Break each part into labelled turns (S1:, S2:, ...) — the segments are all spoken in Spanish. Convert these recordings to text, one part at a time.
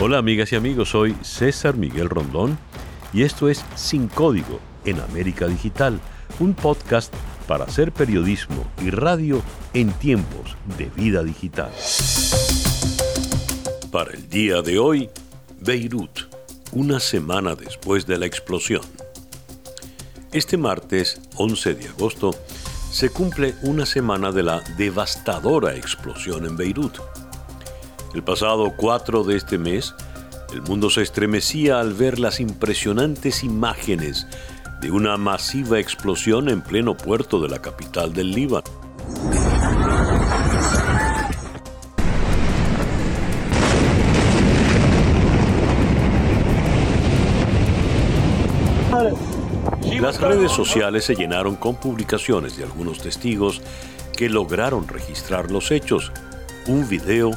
S1: Hola amigas y amigos, soy César Miguel Rondón y esto es Sin Código en América Digital, un podcast para hacer periodismo y radio en tiempos de vida digital. Para el día de hoy, Beirut, una semana después de la explosión. Este martes, 11 de agosto, se cumple una semana de la devastadora explosión en Beirut. El pasado 4 de este mes, el mundo se estremecía al ver las impresionantes imágenes de una masiva explosión en pleno puerto de la capital del Líbano. Las redes sociales se llenaron con publicaciones de algunos testigos que lograron registrar los hechos. Un video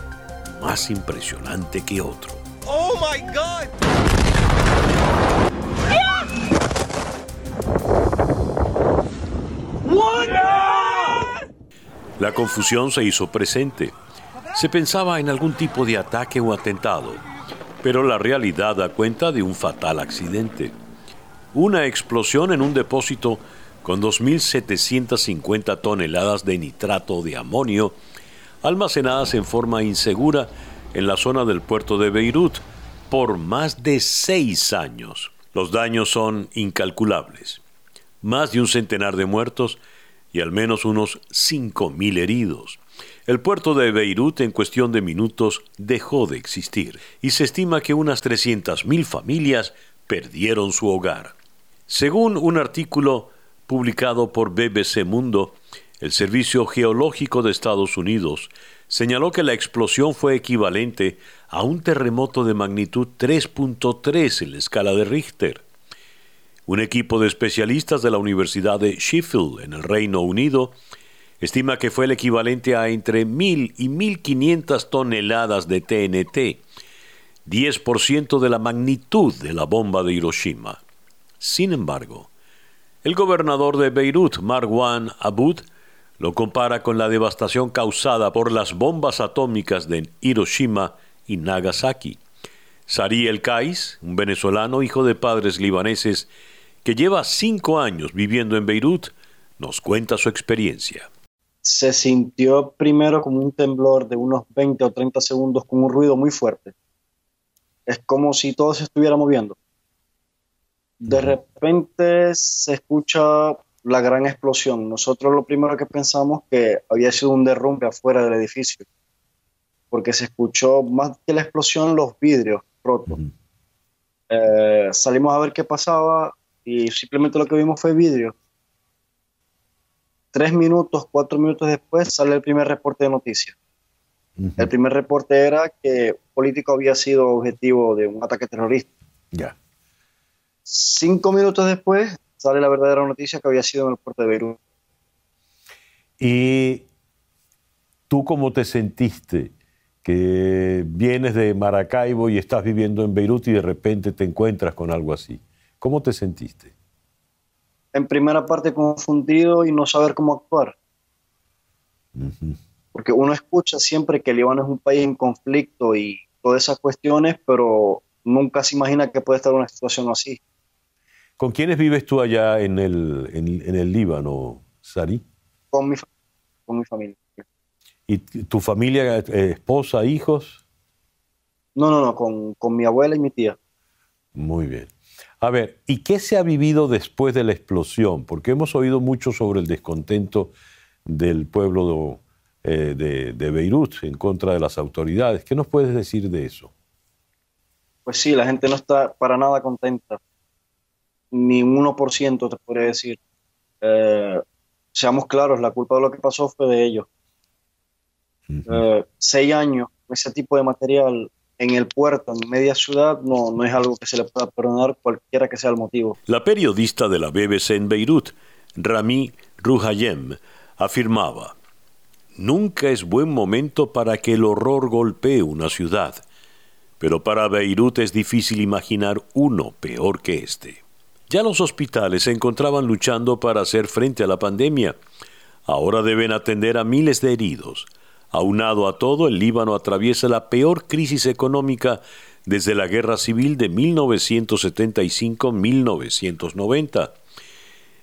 S1: más impresionante que otro. ¡Oh, my God! La confusión se hizo presente. Se pensaba en algún tipo de ataque o atentado, pero la realidad da cuenta de un fatal accidente. Una explosión en un depósito con 2.750 toneladas de nitrato de amonio almacenadas en forma insegura en la zona del puerto de Beirut por más de seis años. Los daños son incalculables. Más de un centenar de muertos y al menos unos 5.000 heridos. El puerto de Beirut en cuestión de minutos dejó de existir y se estima que unas 300.000 familias perdieron su hogar. Según un artículo publicado por BBC Mundo, el Servicio Geológico de Estados Unidos señaló que la explosión fue equivalente a un terremoto de magnitud 3.3 en la escala de Richter. Un equipo de especialistas de la Universidad de Sheffield en el Reino Unido estima que fue el equivalente a entre 1.000 y 1.500 toneladas de TNT, 10% de la magnitud de la bomba de Hiroshima. Sin embargo, el gobernador de Beirut, Marwan Aboud, lo compara con la devastación causada por las bombas atómicas de Hiroshima y Nagasaki. Sari El Kais, un venezolano hijo de padres libaneses que lleva cinco años viviendo en Beirut, nos cuenta su experiencia.
S2: Se sintió primero como un temblor de unos 20 o 30 segundos con un ruido muy fuerte. Es como si todo se estuviera moviendo. De repente se escucha la gran explosión. Nosotros lo primero que pensamos que había sido un derrumbe afuera del edificio, porque se escuchó más que la explosión los vidrios rotos. Eh, salimos a ver qué pasaba y simplemente lo que vimos fue vidrio. Tres minutos, cuatro minutos después sale el primer reporte de noticias. El primer reporte era que un político había sido objetivo de un ataque terrorista. Ya. Cinco minutos después sale la verdadera noticia que había sido en el puerto de Beirut.
S1: ¿Y tú cómo te sentiste? Que vienes de Maracaibo y estás viviendo en Beirut y de repente te encuentras con algo así. ¿Cómo te sentiste?
S2: En primera parte confundido y no saber cómo actuar. Porque uno escucha siempre que Líbano es un país en conflicto y todas esas cuestiones, pero nunca se imagina que puede estar una situación así.
S1: ¿Con quiénes vives tú allá en el, en, el Líbano, Sari?
S2: Con mi, con mi familia.
S1: ¿Y tu familia, eh, esposa, hijos?
S2: No, no, no, con, con mi abuela y mi tía.
S1: Muy bien. A ver, ¿y qué se ha vivido después de la explosión? Porque hemos oído mucho sobre el descontento del pueblo de, eh, de, de, Beirut en contra de las autoridades. ¿Qué nos puedes decir de eso?
S2: Pues sí, la gente no está para nada contenta ni un 1% te podría decir. Eh, seamos claros, la culpa de lo que pasó fue de ellos. Eh, seis años, ese tipo de material en el puerto, en media ciudad, no, no es algo que se le pueda perdonar cualquiera que sea el motivo.
S1: La periodista de la BBC en Beirut, Rami Ruhayem, afirmaba, Nunca es buen momento para que el horror golpee una ciudad, pero para Beirut es difícil imaginar uno peor que este. Ya los hospitales se encontraban luchando para hacer frente a la pandemia. Ahora deben atender a miles de heridos. Aunado a todo, el Líbano atraviesa la peor crisis económica desde la Guerra Civil de 1975-1990.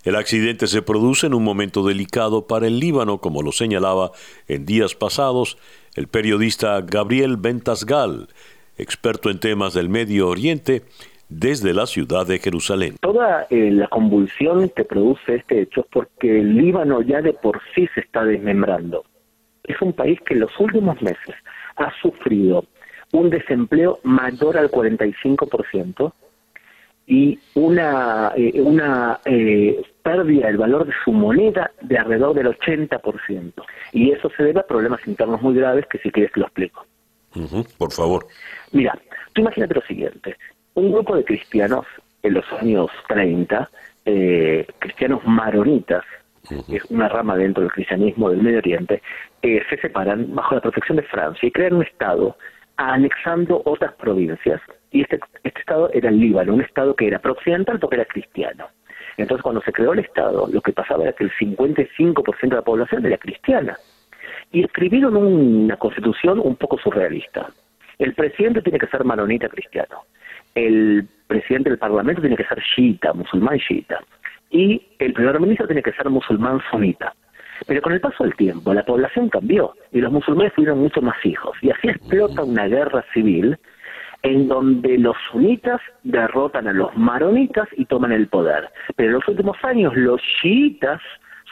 S1: El accidente se produce en un momento delicado para el Líbano, como lo señalaba en días pasados el periodista Gabriel Ventasgal, experto en temas del Medio Oriente, desde la ciudad de Jerusalén.
S3: Toda eh, la convulsión que produce este hecho es porque el Líbano ya de por sí se está desmembrando. Es un país que en los últimos meses ha sufrido un desempleo mayor al 45% y una, eh, una eh, pérdida del valor de su moneda de alrededor del 80%. Y eso se debe a problemas internos muy graves que si quieres te lo explico.
S1: por favor.
S3: Mira, tú imagínate lo siguiente. Un grupo de cristianos en los años 30, eh, cristianos maronitas, que es una rama dentro del cristianismo del Medio Oriente, eh, se separan bajo la protección de Francia y crean un Estado anexando otras provincias. Y este, este Estado era el Líbano, un Estado que era pro-occidental porque era cristiano. Entonces, cuando se creó el Estado, lo que pasaba era que el 55% de la población era cristiana. Y escribieron una constitución un poco surrealista. El presidente tiene que ser maronita cristiano. El presidente del parlamento tiene que ser chiita, musulmán chiita. Y el primer ministro tiene que ser musulmán sunita. Pero con el paso del tiempo, la población cambió y los musulmanes tuvieron muchos más hijos. Y así explota una guerra civil en donde los sunitas derrotan a los maronitas y toman el poder. Pero en los últimos años los chiitas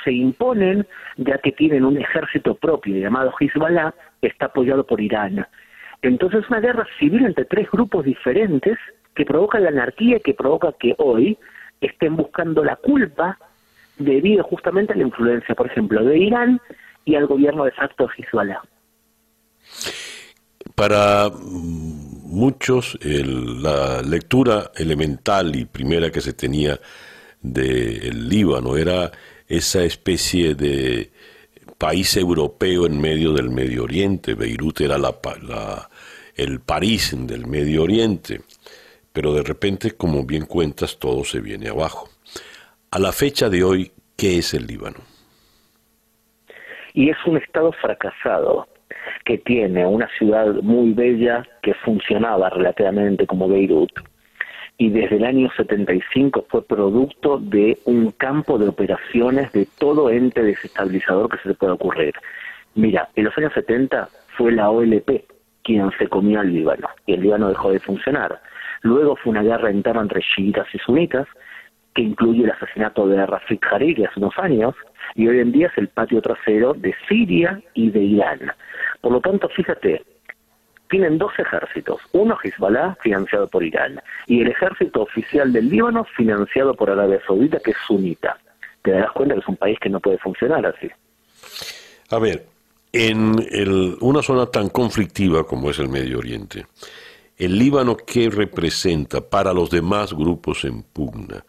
S3: se imponen ya que tienen un ejército propio llamado Hezbollah que está apoyado por Irán. Entonces es una guerra civil entre tres grupos diferentes que provoca la anarquía y que provoca que hoy estén buscando la culpa debido justamente a la influencia, por ejemplo, de Irán y al gobierno de facto de Hezbollah.
S1: Para muchos la lectura elemental y primera que se tenía del Líbano era esa especie de país europeo en medio del Medio Oriente. Beirut era la, el París del Medio Oriente. Pero de repente, como bien cuentas, todo se viene abajo. A la fecha de hoy, ¿qué es el Líbano?
S3: Y es un Estado fracasado que tiene una ciudad muy bella que funcionaba relativamente como Beirut y desde el año 75 fue producto de un campo de operaciones de todo ente desestabilizador que se le pueda ocurrir. Mira, en los años 70 fue la OLP quien se comió al Líbano y el Líbano dejó de funcionar. Luego fue una guerra interna entre chiitas y sunitas que incluye el asesinato de Rafik Hariri hace unos años y hoy en día es el patio trasero de Siria y de Irán. Por lo tanto, fíjate, tienen dos ejércitos, uno Hezbollah financiado por Irán y el ejército oficial del Líbano financiado por Arabia Saudita que es sunita. Te das cuenta que es un país que no puede funcionar así.
S1: A ver, en una zona tan conflictiva como es el Medio Oriente, ¿el Líbano qué representa para los demás grupos en pugna?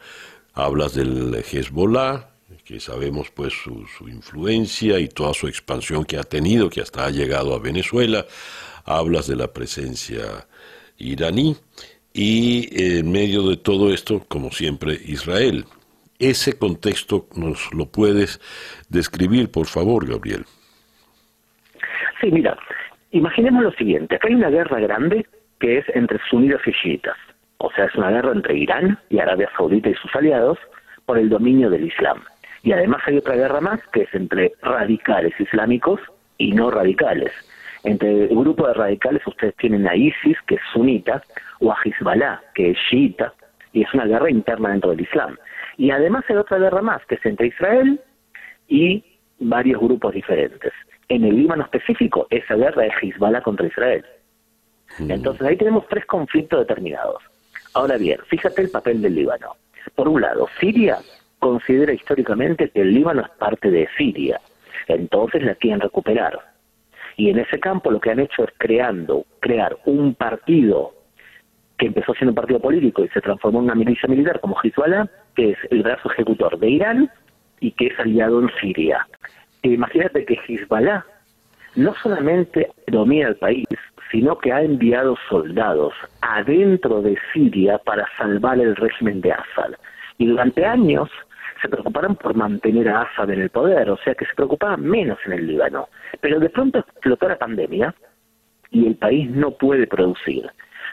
S1: Hablas del Hezbollah, que sabemos pues su, su, influencia y toda su expansión que ha tenido, que hasta ha llegado a Venezuela hablas de la presencia iraní y en medio de todo esto, como siempre, Israel. Ese contexto nos lo puedes describir, por favor, Gabriel.
S3: Sí, mira, imaginemos lo siguiente, acá hay una guerra grande que es entre sunitas y chiitas, o sea, es una guerra entre Irán y Arabia Saudita y sus aliados por el dominio del Islam. Y además hay otra guerra más que es entre radicales islámicos y no radicales. Entre el grupo de radicales ustedes tienen a ISIS, que es sunita, o a Hezbollah, que es chiita, y es una guerra interna dentro del Islam. Y además hay otra guerra más, que es entre Israel y varios grupos diferentes. En el Líbano específico, esa guerra es Hezbollah contra Israel. Mm. Entonces ahí tenemos tres conflictos determinados. Ahora bien, fíjate el papel del Líbano. Por un lado, Siria considera históricamente que el Líbano es parte de Siria, entonces la quieren recuperar. Y en ese campo lo que han hecho es creando, crear un partido que empezó siendo un partido político y se transformó en una milicia militar como Hezbollah, que es el brazo ejecutor de Irán y que es aliado en Siria. Imagínate que Hezbollah no solamente domina el país, sino que ha enviado soldados adentro de Siria para salvar el régimen de Assad. Y durante años se preocuparon por mantener a Assad en el poder, o sea que se preocupaban menos en el Líbano. Pero de pronto explotó la pandemia y el país no puede producir.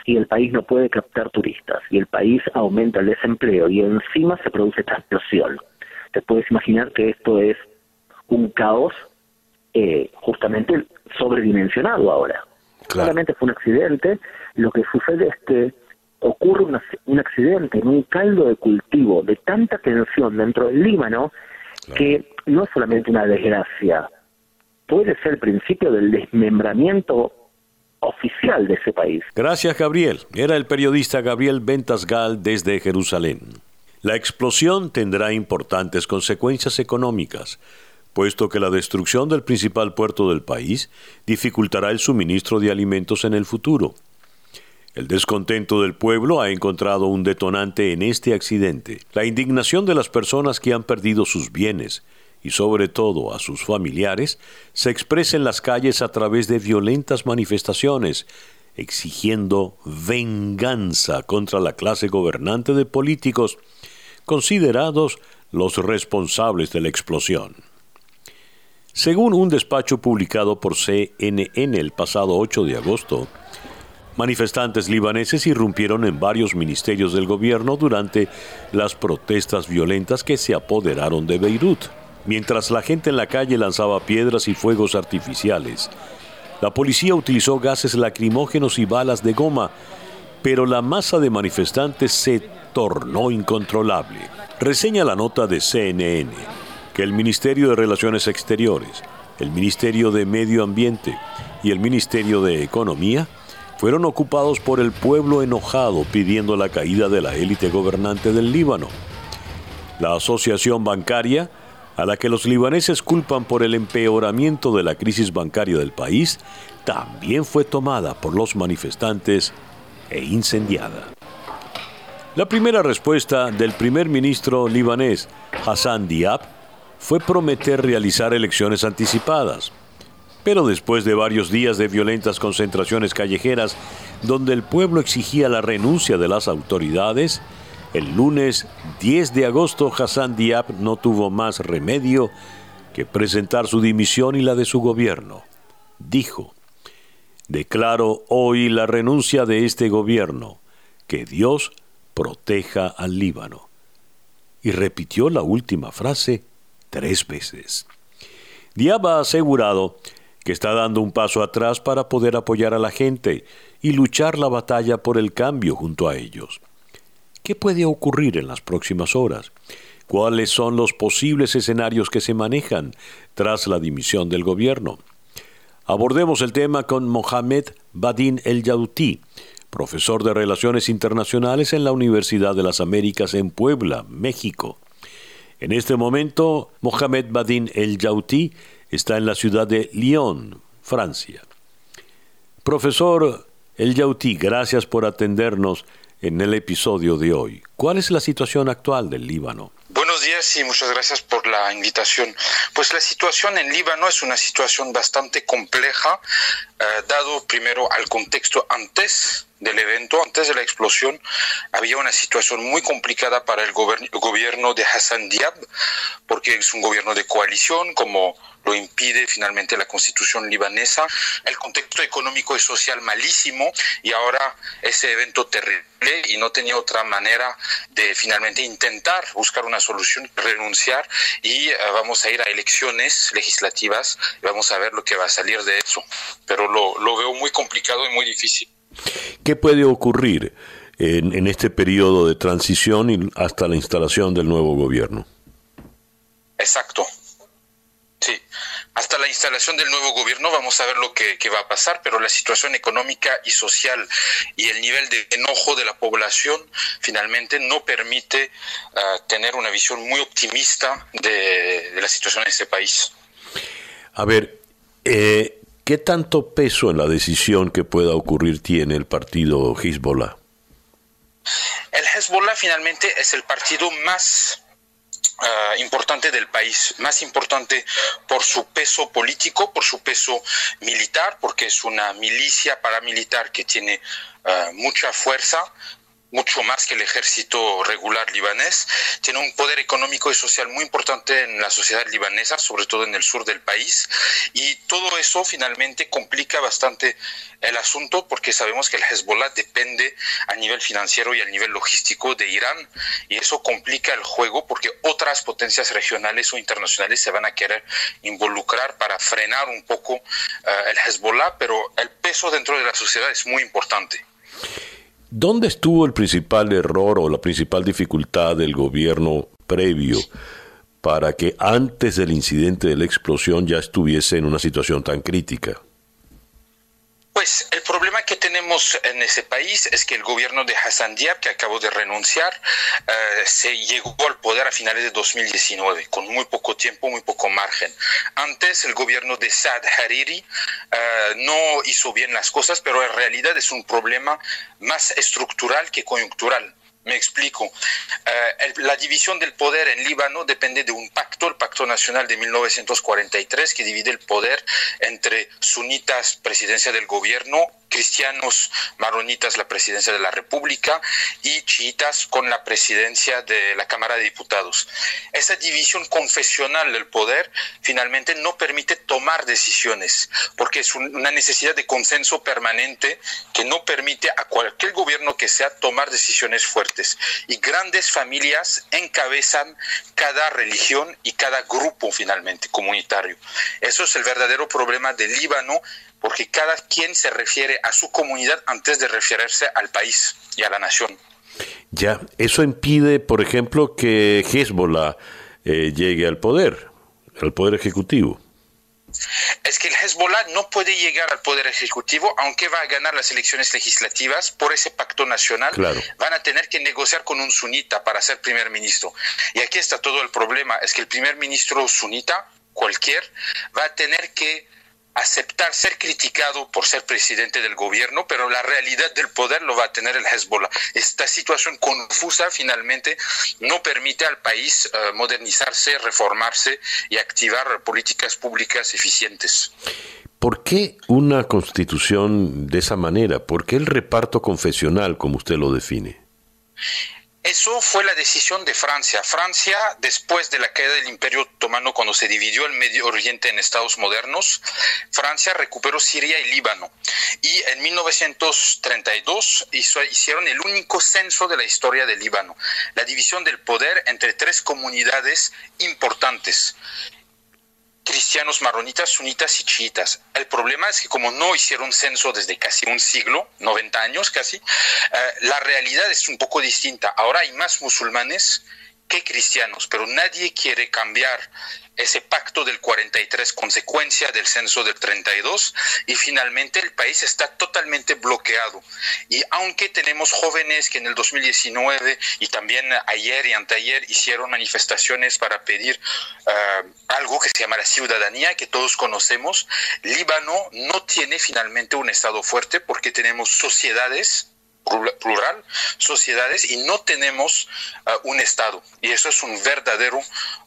S3: y el país no puede captar turistas y el país aumenta el desempleo y encima se produce esta explosión. Te puedes imaginar que esto es un caos eh, justamente sobredimensionado ahora. Claramente fue un accidente. Lo que sucede es que ocurre un accidente en un caldo de cultivo de tanta tensión dentro del Líbano que no es solamente una desgracia, puede ser el principio del desmembramiento oficial de ese país.
S1: Gracias, Gabriel. Era el periodista Gabriel Ventasgal desde Jerusalén. La explosión tendrá importantes consecuencias económicas, puesto que la destrucción del principal puerto del país dificultará el suministro de alimentos en el futuro. El descontento del pueblo ha encontrado un detonante en este accidente. La indignación de las personas que han perdido sus bienes y sobre todo a sus familiares se expresa en las calles a través de violentas manifestaciones, exigiendo venganza contra la clase gobernante de políticos considerados los responsables de la explosión. Según un despacho publicado por CNN el pasado 8 de agosto, Manifestantes libaneses irrumpieron en varios ministerios del gobierno durante las protestas violentas que se apoderaron de Beirut. Mientras la gente en la calle lanzaba piedras y fuegos artificiales, la policía utilizó gases lacrimógenos y balas de goma, pero la masa de manifestantes se tornó incontrolable. Reseña la nota de CNN que el Ministerio de Relaciones Exteriores, el Ministerio de Medio Ambiente y el Ministerio de Economía fueron ocupados por el pueblo enojado pidiendo la caída de la élite gobernante del Líbano. La asociación bancaria, a la que los libaneses culpan por el empeoramiento de la crisis bancaria del país, también fue tomada por los manifestantes e incendiada. La primera respuesta del primer ministro libanés Hassan Diab fue prometer realizar elecciones anticipadas, pero después de varios días de violentas concentraciones callejeras, donde el pueblo exigía la renuncia de las autoridades, el lunes 10 de agosto Hassan Diab no tuvo más remedio que presentar su dimisión y la de su gobierno. Dijo, declaro hoy la renuncia de este gobierno, que Dios proteja al Líbano. Y repitió la última frase tres veces. Diab ha asegurado que está dando un paso atrás para poder apoyar a la gente y luchar la batalla por el cambio junto a ellos. ¿Qué puede ocurrir en las próximas horas? ¿Cuáles son los posibles escenarios que se manejan tras la dimisión del gobierno? Abordemos el tema con Mohamed Badin El Yauti, profesor de Relaciones Internacionales en la Universidad de las Américas en Puebla, México. En este momento, Mohamed Badin El Yauti está en la ciudad de Lyon, Francia. Profesor El Yauti, gracias por atendernos en el episodio de hoy. ¿Cuál es la situación actual del Líbano?
S4: Buenos días y muchas gracias por la invitación. Pues la situación en Líbano es una situación bastante compleja, eh, dado primero al contexto antes del evento, antes de la explosión, había una situación muy complicada para el gobierno de Hassan Diab, porque es un gobierno de coalición, como lo impide finalmente la constitución libanesa, el contexto económico y social malísimo y ahora ese evento terrible y no tenía otra manera de finalmente intentar buscar una solución, renunciar y eh, vamos a ir a elecciones legislativas y vamos a ver lo que va a salir de eso. Pero lo, lo veo muy complicado y muy difícil.
S1: ¿Qué puede ocurrir en, en este periodo de transición y hasta la instalación del nuevo gobierno?
S4: Exacto. Sí, hasta la instalación del nuevo gobierno vamos a ver lo que, va a pasar, pero la situación económica y social y el nivel de enojo de la población finalmente no permite ah, tener una visión muy optimista de, la situación en ese país.
S1: A ver, eh, ¿qué tanto peso en la decisión que pueda ocurrir tiene el partido Hezbollah?
S4: El Hezbollah finalmente es el partido más Ah, importante del país, más importante por su peso político, por su peso militar, porque es una milicia paramilitar que tiene ah, mucha fuerza, mucho más que el ejército regular libanés, tiene un poder económico y social muy importante en la sociedad libanesa, sobre todo en el sur del país, y todo eso finalmente complica bastante el asunto porque sabemos que el Hezbollah depende a nivel financiero y a nivel logístico de Irán, y eso complica el juego porque otras potencias regionales o internacionales se van a querer involucrar para frenar un poco eh, el Hezbollah, pero el peso dentro de la sociedad es muy importante.
S1: ¿Dónde estuvo el principal error o la principal dificultad del gobierno previo para que antes del incidente de la explosión ya estuviese en una situación tan crítica?
S4: Pues el problema que tenemos en ese país es que el gobierno de Hassan Diab, que acabó de renunciar, eh, se llegó al poder a finales de 2019, con muy poco tiempo, muy poco margen. Antes el gobierno de Saad Hariri eh, no hizo bien las cosas, pero en realidad es un problema más estructural que coyuntural. Me explico. Eh, la división del poder en Líbano depende de un pacto, el Pacto Nacional de 1943, que divide el poder entre sunitas, presidencia del gobierno, cristianos maronitas la presidencia de la República y chiitas con la presidencia de la Cámara de Diputados. Esa división confesional del poder finalmente no permite tomar decisiones porque es una necesidad de consenso permanente que no permite a cualquier gobierno que sea tomar decisiones fuertes. Y grandes familias encabezan cada religión y cada grupo finalmente comunitario. Eso es el verdadero problema del Líbano porque cada quien se refiere a su comunidad antes de referirse al país y a la nación.
S1: Ya, eso impide, por ejemplo, que Hezbollah eh, llegue al poder, al poder ejecutivo.
S4: Es que el Hezbollah no puede llegar al poder ejecutivo, aunque va a ganar las elecciones legislativas por ese pacto nacional. Van a tener que negociar con un sunita para ser primer ministro. Y aquí está todo el problema, es que el primer ministro sunita, cualquier, va a tener que aceptar ser criticado por ser presidente del gobierno, pero la realidad del poder lo va a tener el Hezbollah. Esta situación confusa finalmente no permite al país eh, modernizarse, reformarse y activar políticas públicas eficientes.
S1: ¿Por qué una constitución de esa manera? ¿Por qué el reparto confesional, como usted lo define?
S4: Eso fue la decisión de Francia. Francia, después de la caída del Imperio Otomano, cuando se dividió el Medio Oriente en estados modernos, Francia recuperó Siria y Líbano. Y en 1932 hicieron el único censo de la historia del Líbano, la división del poder entre tres comunidades importantes cristianos maronitas, sunitas y chiitas. El problema es que como no hicieron censo desde casi un siglo, 90 años casi, eh, la realidad es un poco distinta. Ahora hay más musulmanes que cristianos, pero nadie quiere cambiar ese pacto del 43, consecuencia del censo del 32, y finalmente el país está totalmente bloqueado. Y aunque tenemos jóvenes que en el 2019 y también ayer y anteayer hicieron manifestaciones para pedir eh, algo que se llama la ciudadanía, que todos conocemos, Líbano no tiene finalmente un Estado fuerte porque tenemos sociedades plural, sociedades y no tenemos uh, un Estado. Y eso es un verdadero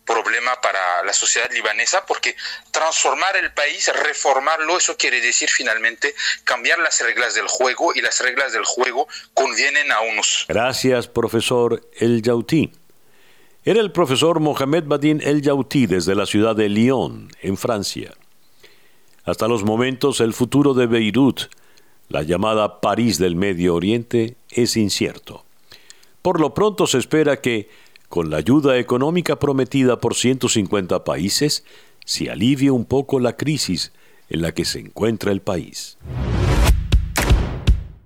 S4: problema para la sociedad libanesa porque transformar el país, reformarlo, eso quiere decir finalmente cambiar las reglas del juego y las reglas del juego convienen a unos.
S1: Gracias, profesor El Yauti. Era el profesor Mohamed Badin El Yauti desde la ciudad de Lyon, en Francia. Hasta los momentos, el futuro de Beirut la llamada París del Medio Oriente, es incierto. Por lo pronto se espera que, con la ayuda económica prometida por 150 países, se alivie un poco la crisis en la que se encuentra el país.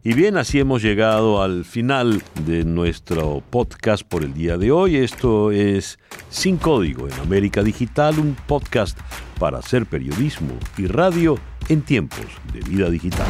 S1: Y bien, así hemos llegado al final de nuestro podcast por el día de hoy. Esto es Sin Código en América Digital, un podcast para hacer periodismo y radio en tiempos de vida digital.